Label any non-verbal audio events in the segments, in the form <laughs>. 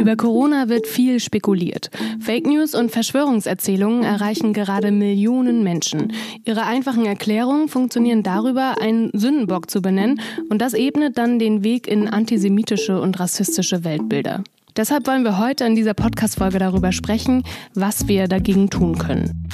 Über Corona wird viel spekuliert. Fake News und Verschwörungserzählungen erreichen gerade Millionen Menschen. Ihre einfachen Erklärungen funktionieren darüber, einen Sündenbock zu benennen und das ebnet dann den Weg in antisemitische und rassistische Weltbilder. Deshalb wollen wir heute in dieser Podcast-Folge darüber sprechen, was wir dagegen tun können.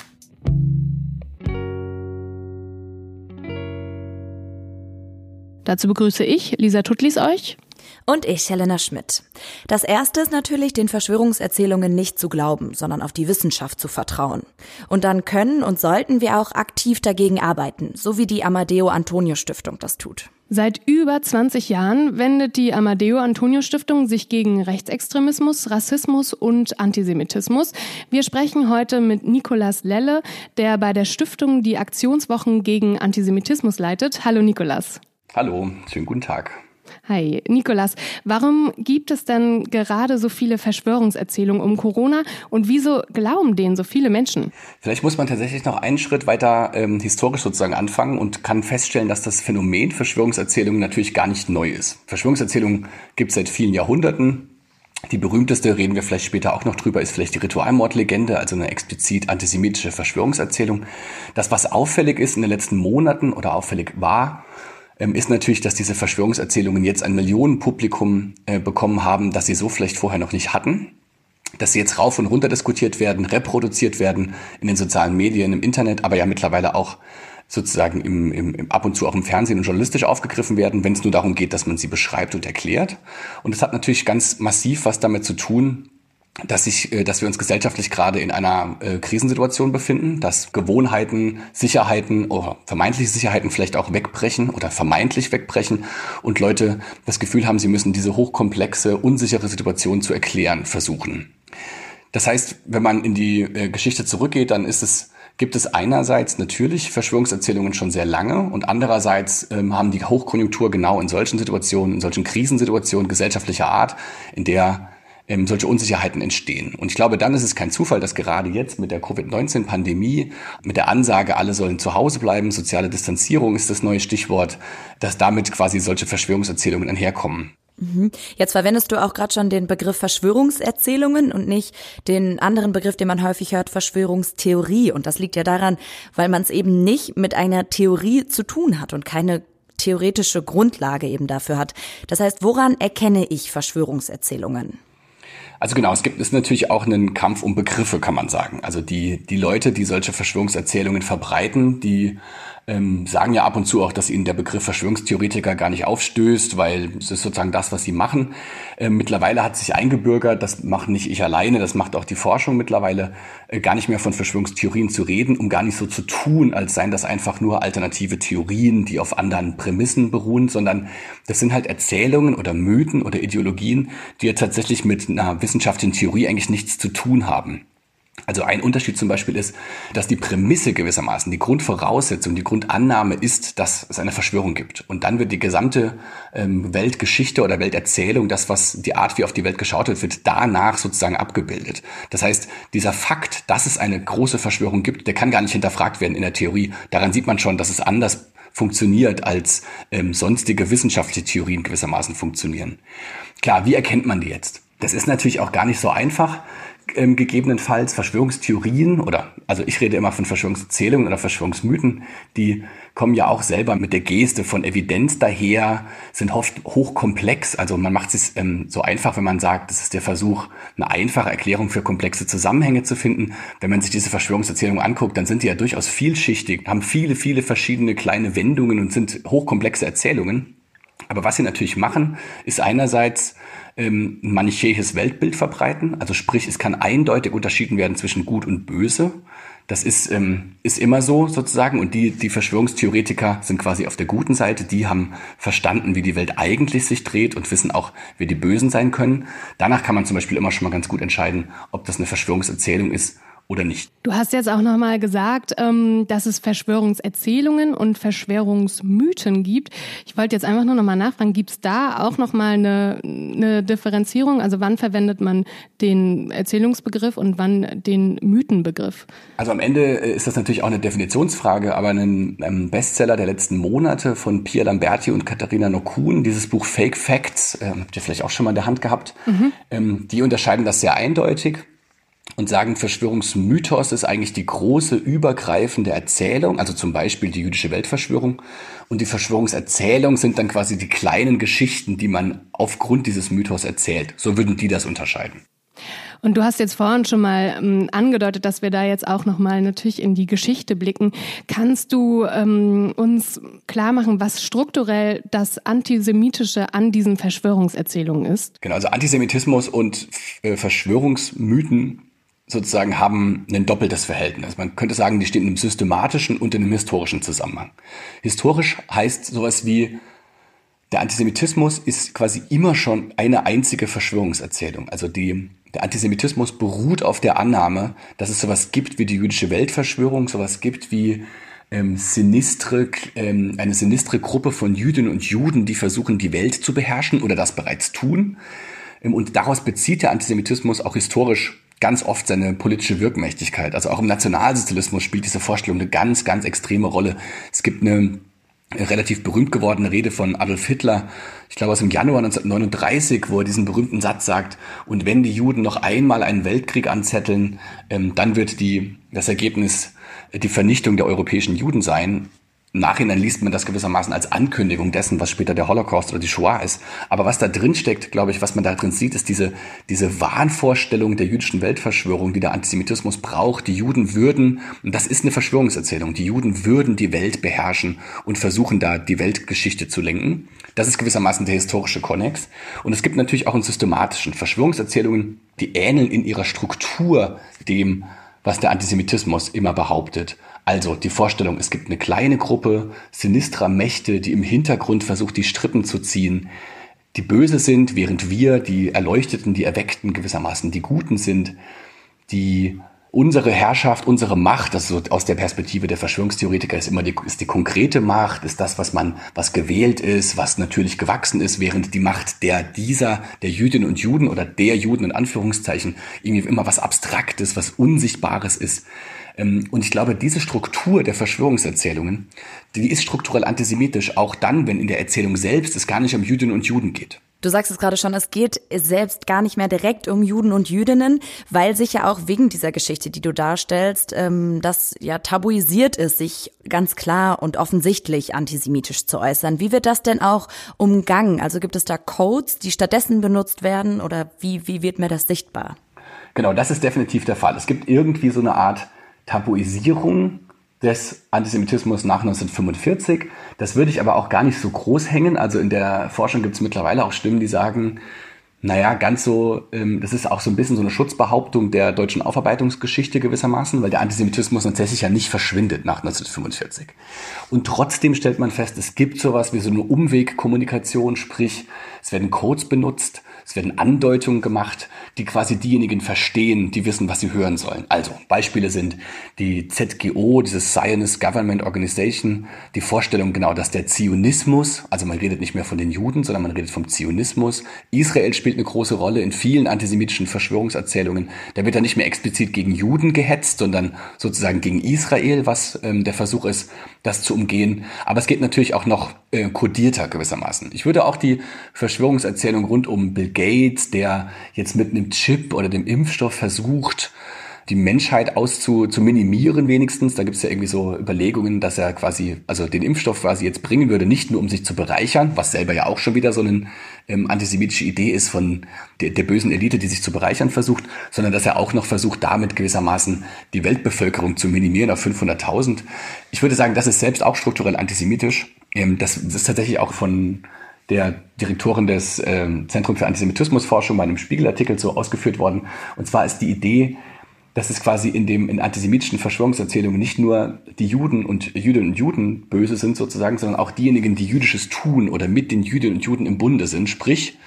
Dazu begrüße ich Lisa Tutlis euch. Und ich, Helena Schmidt. Das erste ist natürlich, den Verschwörungserzählungen nicht zu glauben, sondern auf die Wissenschaft zu vertrauen. Und dann können und sollten wir auch aktiv dagegen arbeiten, so wie die Amadeo Antonio Stiftung das tut. Seit über 20 Jahren wendet die Amadeo Antonio Stiftung sich gegen Rechtsextremismus, Rassismus und Antisemitismus. Wir sprechen heute mit Nikolas Lelle, der bei der Stiftung die Aktionswochen gegen Antisemitismus leitet. Hallo Nikolas. Hallo, schönen guten Tag. Hi, Nikolas. Warum gibt es denn gerade so viele Verschwörungserzählungen um Corona und wieso glauben denen so viele Menschen? Vielleicht muss man tatsächlich noch einen Schritt weiter ähm, historisch sozusagen anfangen und kann feststellen, dass das Phänomen Verschwörungserzählungen natürlich gar nicht neu ist. Verschwörungserzählungen gibt es seit vielen Jahrhunderten. Die berühmteste, reden wir vielleicht später auch noch drüber, ist vielleicht die Ritualmordlegende, also eine explizit antisemitische Verschwörungserzählung. Das, was auffällig ist in den letzten Monaten oder auffällig war, ist natürlich, dass diese Verschwörungserzählungen jetzt ein Millionenpublikum äh, bekommen haben, das sie so vielleicht vorher noch nicht hatten. Dass sie jetzt rauf und runter diskutiert werden, reproduziert werden in den sozialen Medien, im Internet, aber ja mittlerweile auch sozusagen im, im, im, ab und zu auch im Fernsehen und journalistisch aufgegriffen werden, wenn es nur darum geht, dass man sie beschreibt und erklärt. Und das hat natürlich ganz massiv was damit zu tun, dass, ich, äh, dass wir uns gesellschaftlich gerade in einer äh, Krisensituation befinden, dass Gewohnheiten, Sicherheiten oder vermeintliche Sicherheiten vielleicht auch wegbrechen oder vermeintlich wegbrechen und Leute das Gefühl haben, sie müssen diese hochkomplexe, unsichere Situation zu erklären versuchen. Das heißt, wenn man in die äh, Geschichte zurückgeht, dann ist es gibt es einerseits natürlich Verschwörungserzählungen schon sehr lange und andererseits ähm, haben die Hochkonjunktur genau in solchen Situationen, in solchen Krisensituationen gesellschaftlicher Art, in der ähm, solche Unsicherheiten entstehen. Und ich glaube, dann ist es kein Zufall, dass gerade jetzt mit der Covid-19-Pandemie, mit der Ansage, alle sollen zu Hause bleiben, soziale Distanzierung ist das neue Stichwort, dass damit quasi solche Verschwörungserzählungen einherkommen. Mhm. Jetzt verwendest du auch gerade schon den Begriff Verschwörungserzählungen und nicht den anderen Begriff, den man häufig hört, Verschwörungstheorie. Und das liegt ja daran, weil man es eben nicht mit einer Theorie zu tun hat und keine theoretische Grundlage eben dafür hat. Das heißt, woran erkenne ich Verschwörungserzählungen? Also genau, es gibt es natürlich auch einen Kampf um Begriffe, kann man sagen. Also die, die Leute, die solche Verschwörungserzählungen verbreiten, die ähm, sagen ja ab und zu auch, dass ihnen der Begriff Verschwörungstheoretiker gar nicht aufstößt, weil es ist sozusagen das, was sie machen. Ähm, mittlerweile hat sich eingebürgert, das macht nicht ich alleine, das macht auch die Forschung mittlerweile, äh, gar nicht mehr von Verschwörungstheorien zu reden, um gar nicht so zu tun, als seien das einfach nur alternative Theorien, die auf anderen Prämissen beruhen, sondern das sind halt Erzählungen oder Mythen oder Ideologien, die ja tatsächlich mit einer wissenschaftlichen Theorie eigentlich nichts zu tun haben. Also ein Unterschied zum Beispiel ist, dass die Prämisse gewissermaßen, die Grundvoraussetzung, die Grundannahme ist, dass es eine Verschwörung gibt. Und dann wird die gesamte ähm, Weltgeschichte oder Welterzählung, das, was die Art, wie auf die Welt geschaut wird, wird danach sozusagen abgebildet. Das heißt, dieser Fakt, dass es eine große Verschwörung gibt, der kann gar nicht hinterfragt werden in der Theorie. Daran sieht man schon, dass es anders funktioniert, als ähm, sonstige wissenschaftliche Theorien gewissermaßen funktionieren. Klar, wie erkennt man die jetzt? Das ist natürlich auch gar nicht so einfach ähm, gegebenenfalls Verschwörungstheorien oder, also ich rede immer von Verschwörungserzählungen oder Verschwörungsmythen, die kommen ja auch selber mit der Geste von Evidenz daher, sind oft hochkomplex. Also man macht es ähm, so einfach, wenn man sagt, das ist der Versuch, eine einfache Erklärung für komplexe Zusammenhänge zu finden. Wenn man sich diese Verschwörungserzählungen anguckt, dann sind die ja durchaus vielschichtig, haben viele, viele verschiedene kleine Wendungen und sind hochkomplexe Erzählungen. Aber was sie natürlich machen, ist einerseits ähm, manichäisches Weltbild verbreiten. Also sprich, es kann eindeutig unterschieden werden zwischen Gut und Böse. Das ist, ähm, ist immer so sozusagen. Und die, die Verschwörungstheoretiker sind quasi auf der guten Seite. Die haben verstanden, wie die Welt eigentlich sich dreht und wissen auch, wer die Bösen sein können. Danach kann man zum Beispiel immer schon mal ganz gut entscheiden, ob das eine Verschwörungserzählung ist oder nicht. Du hast jetzt auch nochmal gesagt, ähm, dass es Verschwörungserzählungen und Verschwörungsmythen gibt. Ich wollte jetzt einfach nur nochmal nachfragen, gibt es da auch nochmal eine, eine Differenzierung? Also wann verwendet man den Erzählungsbegriff und wann den Mythenbegriff? Also am Ende äh, ist das natürlich auch eine Definitionsfrage, aber ein Bestseller der letzten Monate von Pia Lamberti und Katharina Nokun, dieses Buch Fake Facts, äh, habt ihr vielleicht auch schon mal in der Hand gehabt, mhm. ähm, die unterscheiden das sehr eindeutig und sagen, Verschwörungsmythos ist eigentlich die große übergreifende Erzählung, also zum Beispiel die jüdische Weltverschwörung. Und die Verschwörungserzählung sind dann quasi die kleinen Geschichten, die man aufgrund dieses Mythos erzählt. So würden die das unterscheiden. Und du hast jetzt vorhin schon mal ähm, angedeutet, dass wir da jetzt auch noch mal natürlich in die Geschichte blicken. Kannst du ähm, uns klar machen, was strukturell das Antisemitische an diesen Verschwörungserzählungen ist? Genau, also Antisemitismus und äh, Verschwörungsmythen sozusagen haben ein doppeltes Verhältnis. Man könnte sagen, die stehen in einem systematischen und in einem historischen Zusammenhang. Historisch heißt sowas wie, der Antisemitismus ist quasi immer schon eine einzige Verschwörungserzählung. Also die, der Antisemitismus beruht auf der Annahme, dass es sowas gibt wie die jüdische Weltverschwörung, sowas gibt wie ähm, sinistre, ähm, eine sinistre Gruppe von Jüdinnen und Juden, die versuchen, die Welt zu beherrschen oder das bereits tun. Ähm, und daraus bezieht der Antisemitismus auch historisch ganz oft seine politische Wirkmächtigkeit. Also auch im Nationalsozialismus spielt diese Vorstellung eine ganz, ganz extreme Rolle. Es gibt eine relativ berühmt gewordene Rede von Adolf Hitler, ich glaube aus dem Januar 1939, wo er diesen berühmten Satz sagt, und wenn die Juden noch einmal einen Weltkrieg anzetteln, ähm, dann wird die, das Ergebnis die Vernichtung der europäischen Juden sein. Nachhinein liest man das gewissermaßen als Ankündigung dessen, was später der Holocaust oder die Shoah ist. Aber was da drin steckt, glaube ich, was man da drin sieht, ist diese, diese Wahnvorstellung der jüdischen Weltverschwörung, die der Antisemitismus braucht. Die Juden würden, und das ist eine Verschwörungserzählung, die Juden würden die Welt beherrschen und versuchen da die Weltgeschichte zu lenken. Das ist gewissermaßen der historische Konnex. Und es gibt natürlich auch einen systematischen Verschwörungserzählungen, die ähneln in ihrer Struktur dem, was der Antisemitismus immer behauptet. Also die Vorstellung, es gibt eine kleine Gruppe sinistrer Mächte, die im Hintergrund versucht, die Strippen zu ziehen, die böse sind, während wir, die Erleuchteten, die Erweckten gewissermaßen die Guten sind, die unsere Herrschaft, unsere Macht, also aus der Perspektive der Verschwörungstheoretiker ist immer die, ist die konkrete Macht, ist das, was man, was gewählt ist, was natürlich gewachsen ist, während die Macht der dieser, der Jüdinnen und Juden oder der Juden in Anführungszeichen irgendwie immer was Abstraktes, was Unsichtbares ist. Ähm, und ich glaube, diese Struktur der Verschwörungserzählungen, die ist strukturell antisemitisch, auch dann, wenn in der Erzählung selbst es gar nicht um Jüdinnen und Juden geht. Du sagst es gerade schon, es geht selbst gar nicht mehr direkt um Juden und Jüdinnen, weil sich ja auch wegen dieser Geschichte, die du darstellst, ähm, das ja tabuisiert ist, sich ganz klar und offensichtlich antisemitisch zu äußern. Wie wird das denn auch umgangen? Also gibt es da Codes, die stattdessen benutzt werden oder wie, wie wird mir das sichtbar? Genau, das ist definitiv der Fall. Es gibt irgendwie so eine Art Tabuisierung des Antisemitismus nach 1945. Das würde ich aber auch gar nicht so groß hängen. Also in der Forschung gibt es mittlerweile auch Stimmen, die sagen, naja, ganz so, ähm, das ist auch so ein bisschen so eine Schutzbehauptung der deutschen Aufarbeitungsgeschichte gewissermaßen, weil der Antisemitismus tatsächlich ja nicht verschwindet nach 1945. Und trotzdem stellt man fest, es gibt sowas wie so eine Umwegkommunikation, sprich, es werden Codes benutzt, es werden Andeutungen gemacht, die quasi diejenigen verstehen, die wissen, was sie hören sollen. Also Beispiele sind die ZGO, dieses Zionist Government Organization, die Vorstellung genau, dass der Zionismus, also man redet nicht mehr von den Juden, sondern man redet vom Zionismus. Israel spielt eine große Rolle in vielen antisemitischen Verschwörungserzählungen. Da wird dann nicht mehr explizit gegen Juden gehetzt, sondern sozusagen gegen Israel, was ähm, der Versuch ist, das zu umgehen. Aber es geht natürlich auch noch äh, kodierter gewissermaßen. Ich würde auch die Verschwörungserzählung rund um Bill Gates, der jetzt mit einem Chip oder dem Impfstoff versucht, die Menschheit auszu zu minimieren wenigstens. Da gibt es ja irgendwie so Überlegungen, dass er quasi, also den Impfstoff quasi jetzt bringen würde, nicht nur um sich zu bereichern, was selber ja auch schon wieder so eine ähm, antisemitische Idee ist von der, der bösen Elite, die sich zu bereichern versucht, sondern dass er auch noch versucht, damit gewissermaßen die Weltbevölkerung zu minimieren auf 500.000. Ich würde sagen, das ist selbst auch strukturell antisemitisch. Ähm, das, ist tatsächlich auch von der Direktorin des ähm, Zentrum für Antisemitismusforschung bei einem Spiegelartikel so ausgeführt worden. Und zwar ist die Idee, dass es quasi in dem in antisemitischen Verschwörungserzählungen nicht nur die Juden und Jüdinnen und Juden böse sind sozusagen, sondern auch diejenigen, die Jüdisches tun oder mit den Jüdinnen und Juden im Bunde sind. Sprich,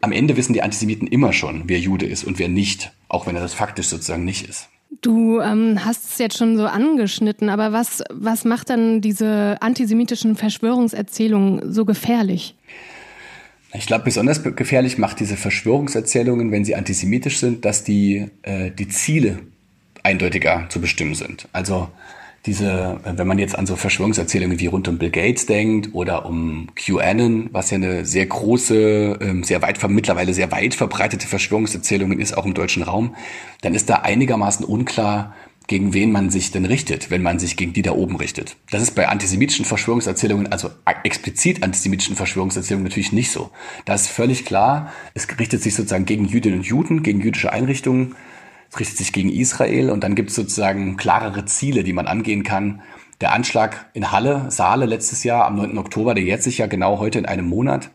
am Ende wissen die Antisemiten immer schon, wer Jude ist und wer nicht, auch wenn er das faktisch sozusagen nicht ist. Du ähm, hast es jetzt schon so angeschnitten, aber was, was macht dann diese antisemitischen Verschwörungserzählungen so gefährlich? Ich glaube, besonders gefährlich macht diese Verschwörungserzählungen, wenn sie antisemitisch sind, dass die, äh, die Ziele eindeutiger zu bestimmen sind. Also diese, wenn man jetzt an so Verschwörungserzählungen wie rund um Bill Gates denkt oder um QAnon, was ja eine sehr große, ähm, sehr weit, mittlerweile sehr weit verbreitete Verschwörungserzählung ist, auch im deutschen Raum, dann ist da einigermaßen unklar, gegen wen man sich denn richtet, wenn man sich gegen die da oben richtet. Das ist bei antisemitischen Verschwörungserzählungen, also explizit antisemitischen Verschwörungserzählungen natürlich nicht so. Da ist völlig klar, es richtet sich sozusagen gegen Jüdinnen und Juden, gegen jüdische Einrichtungen, es richtet sich gegen Israel und dann gibt es sozusagen klarere Ziele, die man angehen kann. Der Anschlag in Halle, Saale letztes Jahr am 9. Oktober, der jetzt sich ja genau heute in einem Monat,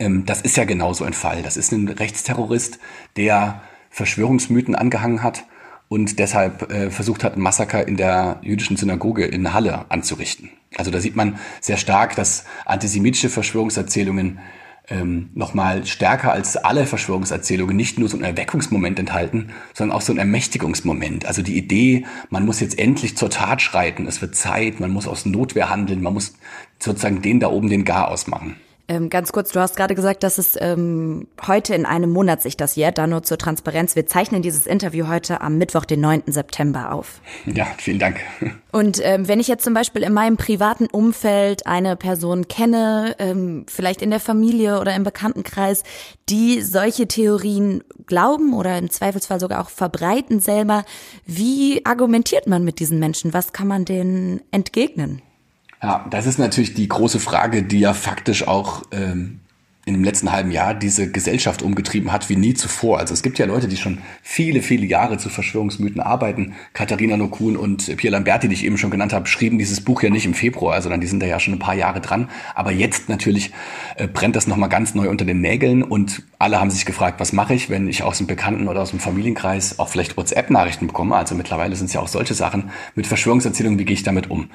ähm, das ist ja genau so ein Fall. Das ist ein Rechtsterrorist, der Verschwörungsmythen angehangen hat und deshalb äh, versucht hat, ein Massaker in der jüdischen Synagoge in Halle anzurichten. Also da sieht man sehr stark, dass antisemitische Verschwörungserzählungen ähm, nochmal stärker als alle Verschwörungserzählungen nicht nur so ein Erweckungsmoment enthalten, sondern auch so ein Ermächtigungsmoment. Also die Idee, man muss jetzt endlich zur Tat schreiten, es wird Zeit, man muss aus Notwehr handeln, man muss sozusagen den da oben den Gar ausmachen. Ähm, ganz kurz, du hast gerade gesagt, dass es ähm, heute in einem Monat sich das jährt, da nur zur Transparenz. Wir zeichnen dieses Interview heute am Mittwoch, den 9. September auf. Ja, vielen Dank. <laughs> Und ähm, wenn ich jetzt zum Beispiel in meinem privaten Umfeld eine Person kenne, ähm, vielleicht in der Familie oder im Bekanntenkreis, die solche Theorien glauben oder im Zweifelsfall sogar auch verbreiten selber, wie argumentiert man mit diesen Menschen? Was kann man denen entgegnen? Ja, das ist natürlich die große Frage, die ja faktisch auch ähm, in dem letzten halben Jahr diese Gesellschaft umgetrieben hat wie nie zuvor. Also es gibt ja Leute, die schon viele, viele Jahre zu Verschwörungsmythen arbeiten. Katharina Nokun und Pierre Lamberti, die ich eben schon genannt habe, schrieben dieses Buch ja nicht im Februar, sondern die sind da ja schon ein paar Jahre dran. Aber jetzt natürlich äh, brennt das nochmal ganz neu unter den Nägeln und alle haben sich gefragt, was mache ich, wenn ich aus dem Bekannten oder aus dem Familienkreis auch vielleicht WhatsApp-Nachrichten bekomme. Also mittlerweile sind es ja auch solche Sachen mit Verschwörungserzählungen, wie gehe ich damit um?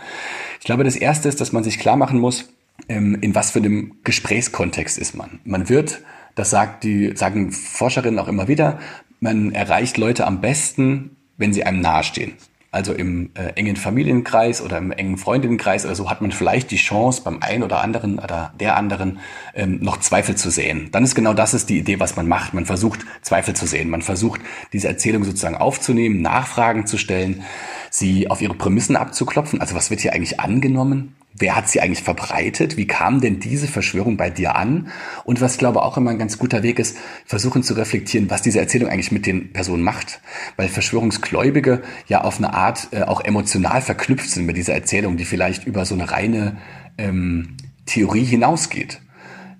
Ich glaube, das Erste ist, dass man sich klar machen muss, in was für einem Gesprächskontext ist man. Man wird, das sagt die, sagen Forscherinnen auch immer wieder, man erreicht Leute am besten, wenn sie einem nahestehen. Also im äh, engen Familienkreis oder im engen Freundinnenkreis oder so hat man vielleicht die Chance, beim einen oder anderen oder der anderen ähm, noch Zweifel zu sehen. Dann ist genau das ist die Idee, was man macht. Man versucht, Zweifel zu sehen. Man versucht, diese Erzählung sozusagen aufzunehmen, Nachfragen zu stellen, sie auf ihre Prämissen abzuklopfen. Also was wird hier eigentlich angenommen? Wer hat sie eigentlich verbreitet? Wie kam denn diese Verschwörung bei dir an? Und was ich glaube auch immer ein ganz guter Weg ist, versuchen zu reflektieren, was diese Erzählung eigentlich mit den Personen macht. Weil Verschwörungsgläubige ja auf eine Art äh, auch emotional verknüpft sind mit dieser Erzählung, die vielleicht über so eine reine ähm, Theorie hinausgeht.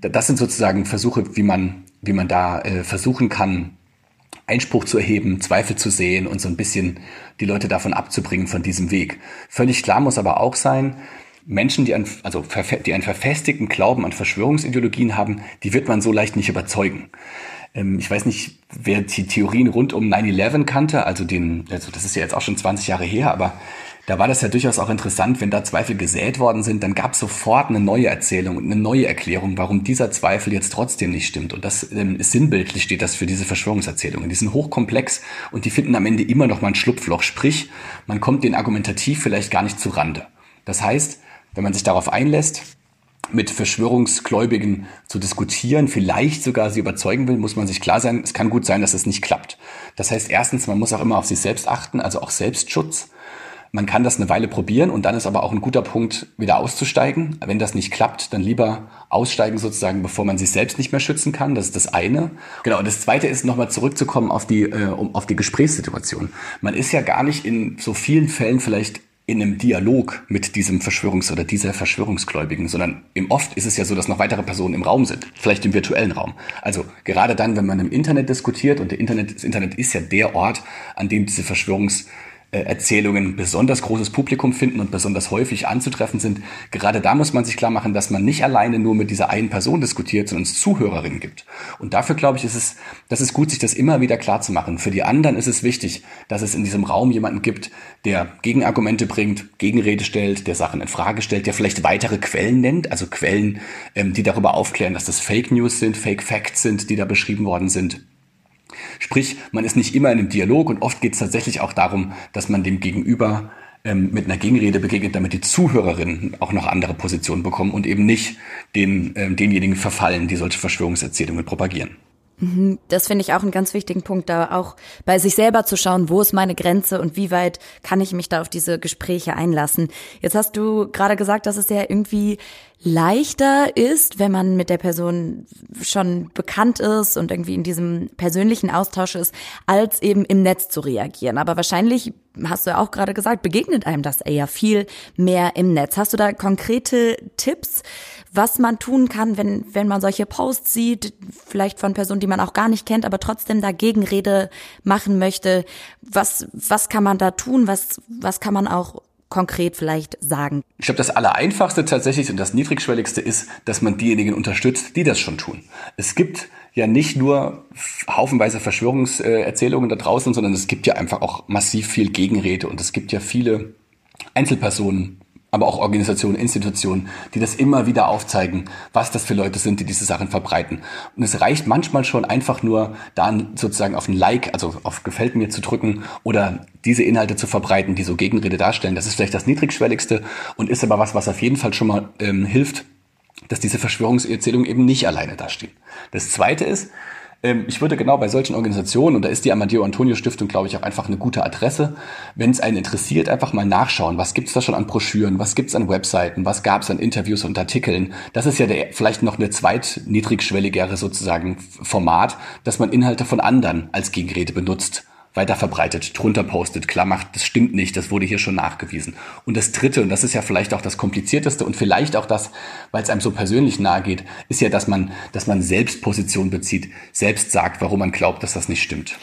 Das sind sozusagen Versuche, wie man, wie man da äh, versuchen kann, Einspruch zu erheben, Zweifel zu sehen und so ein bisschen die Leute davon abzubringen von diesem Weg. Völlig klar muss aber auch sein, Menschen, die, ein, also, die einen verfestigten Glauben an Verschwörungsideologien haben, die wird man so leicht nicht überzeugen. Ähm, ich weiß nicht, wer die Theorien rund um 9-11 kannte, also den, also das ist ja jetzt auch schon 20 Jahre her, aber da war das ja durchaus auch interessant, wenn da Zweifel gesät worden sind, dann gab es sofort eine neue Erzählung und eine neue Erklärung, warum dieser Zweifel jetzt trotzdem nicht stimmt. Und das ähm, sinnbildlich steht das für diese Verschwörungserzählungen. Die sind hochkomplex und die finden am Ende immer noch mal ein Schlupfloch. Sprich, man kommt den argumentativ vielleicht gar nicht zu Rande. Das heißt, wenn man sich darauf einlässt, mit Verschwörungsgläubigen zu diskutieren, vielleicht sogar sie überzeugen will, muss man sich klar sein, es kann gut sein, dass es nicht klappt. Das heißt, erstens, man muss auch immer auf sich selbst achten, also auch Selbstschutz. Man kann das eine Weile probieren und dann ist aber auch ein guter Punkt, wieder auszusteigen. Wenn das nicht klappt, dann lieber aussteigen sozusagen, bevor man sich selbst nicht mehr schützen kann. Das ist das eine. Genau. Und das zweite ist nochmal zurückzukommen auf die, äh, auf die Gesprächssituation. Man ist ja gar nicht in so vielen Fällen vielleicht in einem Dialog mit diesem Verschwörungs- oder dieser Verschwörungsgläubigen, sondern im oft ist es ja so, dass noch weitere Personen im Raum sind, vielleicht im virtuellen Raum. Also gerade dann, wenn man im Internet diskutiert und Internet, das Internet ist ja der Ort, an dem diese Verschwörungs- Erzählungen besonders großes Publikum finden und besonders häufig anzutreffen sind. Gerade da muss man sich klar machen, dass man nicht alleine nur mit dieser einen Person diskutiert, sondern es Zuhörerinnen gibt. Und dafür glaube ich, ist es, das ist gut, sich das immer wieder klar zu machen. Für die anderen ist es wichtig, dass es in diesem Raum jemanden gibt, der Gegenargumente bringt, Gegenrede stellt, der Sachen in Frage stellt, der vielleicht weitere Quellen nennt, also Quellen, ähm, die darüber aufklären, dass das Fake News sind, Fake Facts sind, die da beschrieben worden sind Sprich, man ist nicht immer in einem Dialog und oft geht es tatsächlich auch darum, dass man dem Gegenüber ähm, mit einer Gegenrede begegnet, damit die Zuhörerinnen auch noch andere Positionen bekommen und eben nicht den, ähm, denjenigen verfallen, die solche Verschwörungserzählungen propagieren. Mhm. Das finde ich auch einen ganz wichtigen Punkt, da auch bei sich selber zu schauen, wo ist meine Grenze und wie weit kann ich mich da auf diese Gespräche einlassen. Jetzt hast du gerade gesagt, dass es ja irgendwie leichter ist, wenn man mit der Person schon bekannt ist und irgendwie in diesem persönlichen Austausch ist, als eben im Netz zu reagieren. Aber wahrscheinlich, hast du ja auch gerade gesagt, begegnet einem das eher viel mehr im Netz. Hast du da konkrete Tipps? was man tun kann, wenn, wenn man solche Posts sieht, vielleicht von Personen, die man auch gar nicht kennt, aber trotzdem da Gegenrede machen möchte. Was, was kann man da tun? Was, was kann man auch konkret vielleicht sagen? Ich glaube, das Allereinfachste tatsächlich und das Niedrigschwelligste ist, dass man diejenigen unterstützt, die das schon tun. Es gibt ja nicht nur haufenweise Verschwörungserzählungen da draußen, sondern es gibt ja einfach auch massiv viel Gegenrede und es gibt ja viele Einzelpersonen, aber auch Organisationen, Institutionen, die das immer wieder aufzeigen, was das für Leute sind, die diese Sachen verbreiten. Und es reicht manchmal schon einfach nur, dann sozusagen auf ein Like, also auf Gefällt mir zu drücken oder diese Inhalte zu verbreiten, die so Gegenrede darstellen. Das ist vielleicht das niedrigschwelligste und ist aber was, was auf jeden Fall schon mal ähm, hilft, dass diese Verschwörungserzählungen eben nicht alleine dastehen. Das zweite ist, ich würde genau bei solchen Organisationen, und da ist die Amadeo Antonio Stiftung, glaube ich, auch einfach eine gute Adresse, wenn es einen interessiert, einfach mal nachschauen, was gibt es da schon an Broschüren, was gibt es an Webseiten, was gab es an Interviews und Artikeln. Das ist ja der, vielleicht noch eine zweitniedrigschwelligere sozusagen Format, dass man Inhalte von anderen als Gegenrede benutzt weiter verbreitet, drunter postet, klar macht, das stimmt nicht, das wurde hier schon nachgewiesen. Und das Dritte, und das ist ja vielleicht auch das Komplizierteste und vielleicht auch das, weil es einem so persönlich nahe geht, ist ja, dass man, dass man selbst Position bezieht, selbst sagt, warum man glaubt, dass das nicht stimmt.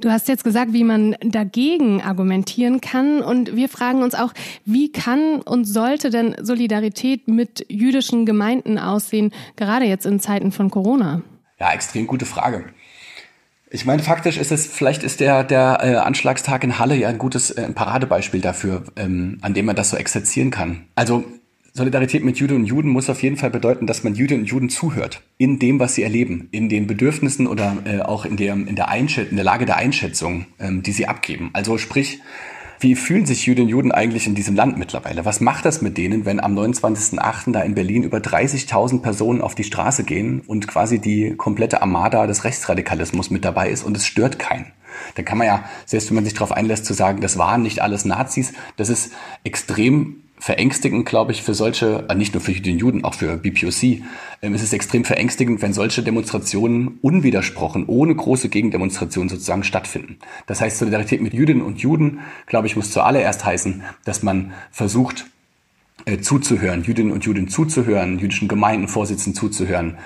Du hast jetzt gesagt, wie man dagegen argumentieren kann. Und wir fragen uns auch, wie kann und sollte denn Solidarität mit jüdischen Gemeinden aussehen, gerade jetzt in Zeiten von Corona? Ja, extrem gute Frage. Ich meine, faktisch ist es, vielleicht ist der, der äh, Anschlagstag in Halle ja ein gutes äh, Paradebeispiel dafür, ähm, an dem man das so exerzieren kann. Also Solidarität mit Juden und Juden muss auf jeden Fall bedeuten, dass man Juden und Juden zuhört in dem, was sie erleben, in den Bedürfnissen oder äh, auch in der, in der, Einschät in der Lage der Einschätzung, ähm, die sie abgeben. Also sprich, wie fühlen sich Jüdinnen und Juden eigentlich in diesem Land mittlerweile? Was macht das mit denen, wenn am 29.08. da in Berlin über 30.000 Personen auf die Straße gehen und quasi die komplette Armada des Rechtsradikalismus mit dabei ist und es stört keinen? Dann kann man ja, selbst wenn man sich darauf einlässt, zu sagen, das waren nicht alles Nazis, das ist extrem verängstigend, glaube ich, für solche, äh, nicht nur für den Juden, auch für BPOC, ähm, ist es extrem verängstigend, wenn solche Demonstrationen unwidersprochen, ohne große Gegendemonstrationen sozusagen stattfinden. Das heißt, Solidarität mit Jüdinnen und Juden, glaube ich, muss zuallererst heißen, dass man versucht, äh, zuzuhören, Jüdinnen und Juden zuzuhören, jüdischen Gemeindenvorsitzenden zuzuhören,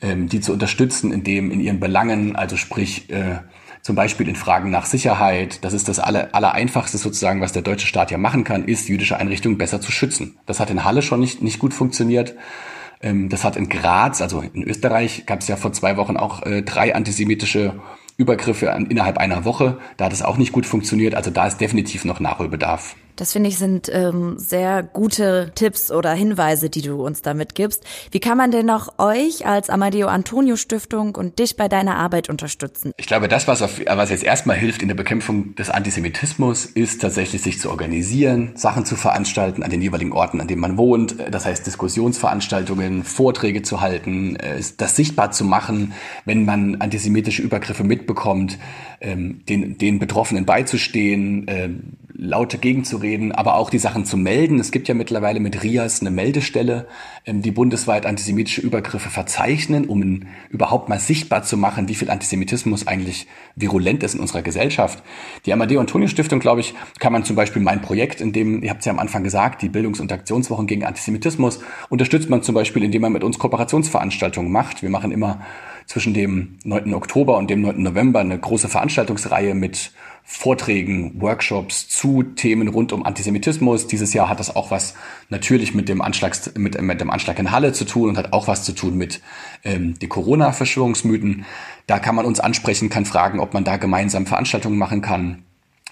ähm, die zu unterstützen, indem in ihren Belangen, also sprich, äh, zum Beispiel in Fragen nach Sicherheit. Das ist das aller, aller einfachste sozusagen, was der deutsche Staat ja machen kann, ist, jüdische Einrichtungen besser zu schützen. Das hat in Halle schon nicht, nicht gut funktioniert. Ähm, das hat in Graz, also in Österreich, gab es ja vor zwei Wochen auch äh, drei antisemitische Übergriffe innerhalb einer Woche. Da hat es auch nicht gut funktioniert. Also da ist definitiv noch Nachholbedarf. Das finde ich sind ähm, sehr gute Tipps oder Hinweise, die du uns damit gibst. Wie kann man denn noch euch als Amadeo Antonio Stiftung und dich bei deiner Arbeit unterstützen? Ich glaube, das, was, auf, was jetzt erstmal hilft in der Bekämpfung des Antisemitismus, ist tatsächlich sich zu organisieren, Sachen zu veranstalten an den jeweiligen Orten, an denen man wohnt. Das heißt, Diskussionsveranstaltungen, Vorträge zu halten, äh, das sichtbar zu machen, wenn man antisemitische Übergriffe mitbekommt, ähm, den, den Betroffenen beizustehen, ähm, laute gegenzureden, aber auch die Sachen zu melden. Es gibt ja mittlerweile mit RIAS eine Meldestelle, ähm, die bundesweit antisemitische Übergriffe verzeichnen, um überhaupt mal sichtbar zu machen, wie viel Antisemitismus eigentlich virulent ist in unserer Gesellschaft. Die Amadeo Antonio Stiftung, glaube ich, kann man zum Beispiel mein Projekt, in dem, ihr habt es ja am Anfang gesagt, die Bildungs- und Aktionswochen gegen Antisemitismus, unterstützt man zum Beispiel, indem man mit uns Kooperationsveranstaltungen macht. Wir machen immer zwischen dem 9. Oktober und dem 9. November eine große Veranstaltungsreihe mit Vorträgen, Workshops zu Themen rund um Antisemitismus. Dieses Jahr hat das auch was natürlich mit dem, Anschlags, mit, mit dem Anschlag in Halle zu tun und hat auch was zu tun mit ähm, den Corona-Verschwörungsmythen. Da kann man uns ansprechen, kann fragen, ob man da gemeinsam Veranstaltungen machen kann.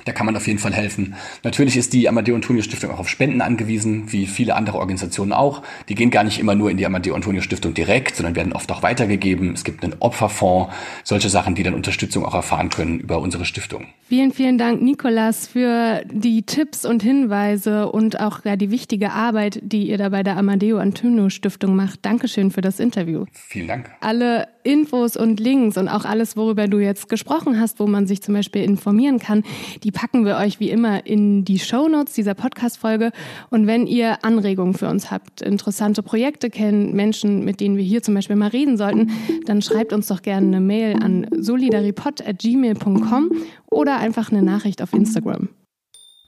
Da kann man auf jeden Fall helfen. Natürlich ist die Amadeo Antonio Stiftung auch auf Spenden angewiesen, wie viele andere Organisationen auch. Die gehen gar nicht immer nur in die Amadeo Antonio Stiftung direkt, sondern werden oft auch weitergegeben. Es gibt einen Opferfonds, solche Sachen, die dann Unterstützung auch erfahren können über unsere Stiftung. Vielen, vielen Dank, Nikolas, für die Tipps und Hinweise und auch ja, die wichtige Arbeit, die ihr da bei der Amadeo Antonio Stiftung macht. Dankeschön für das Interview. Vielen Dank. Alle Infos und Links und auch alles, worüber du jetzt gesprochen hast, wo man sich zum Beispiel informieren kann, die packen wir euch wie immer in die Show Notes dieser Podcast-Folge. Und wenn ihr Anregungen für uns habt, interessante Projekte kennt, Menschen, mit denen wir hier zum Beispiel mal reden sollten, dann schreibt uns doch gerne eine Mail an solidaripod.gmail.com oder einfach eine Nachricht auf Instagram.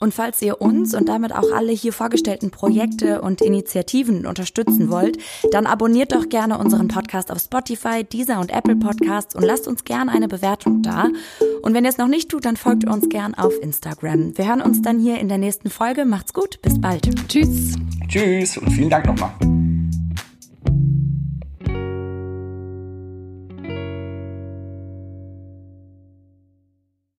Und falls ihr uns und damit auch alle hier vorgestellten Projekte und Initiativen unterstützen wollt, dann abonniert doch gerne unseren Podcast auf Spotify, Deezer und Apple Podcasts und lasst uns gerne eine Bewertung da. Und wenn ihr es noch nicht tut, dann folgt uns gern auf Instagram. Wir hören uns dann hier in der nächsten Folge. Macht's gut, bis bald. Tschüss. Tschüss und vielen Dank nochmal.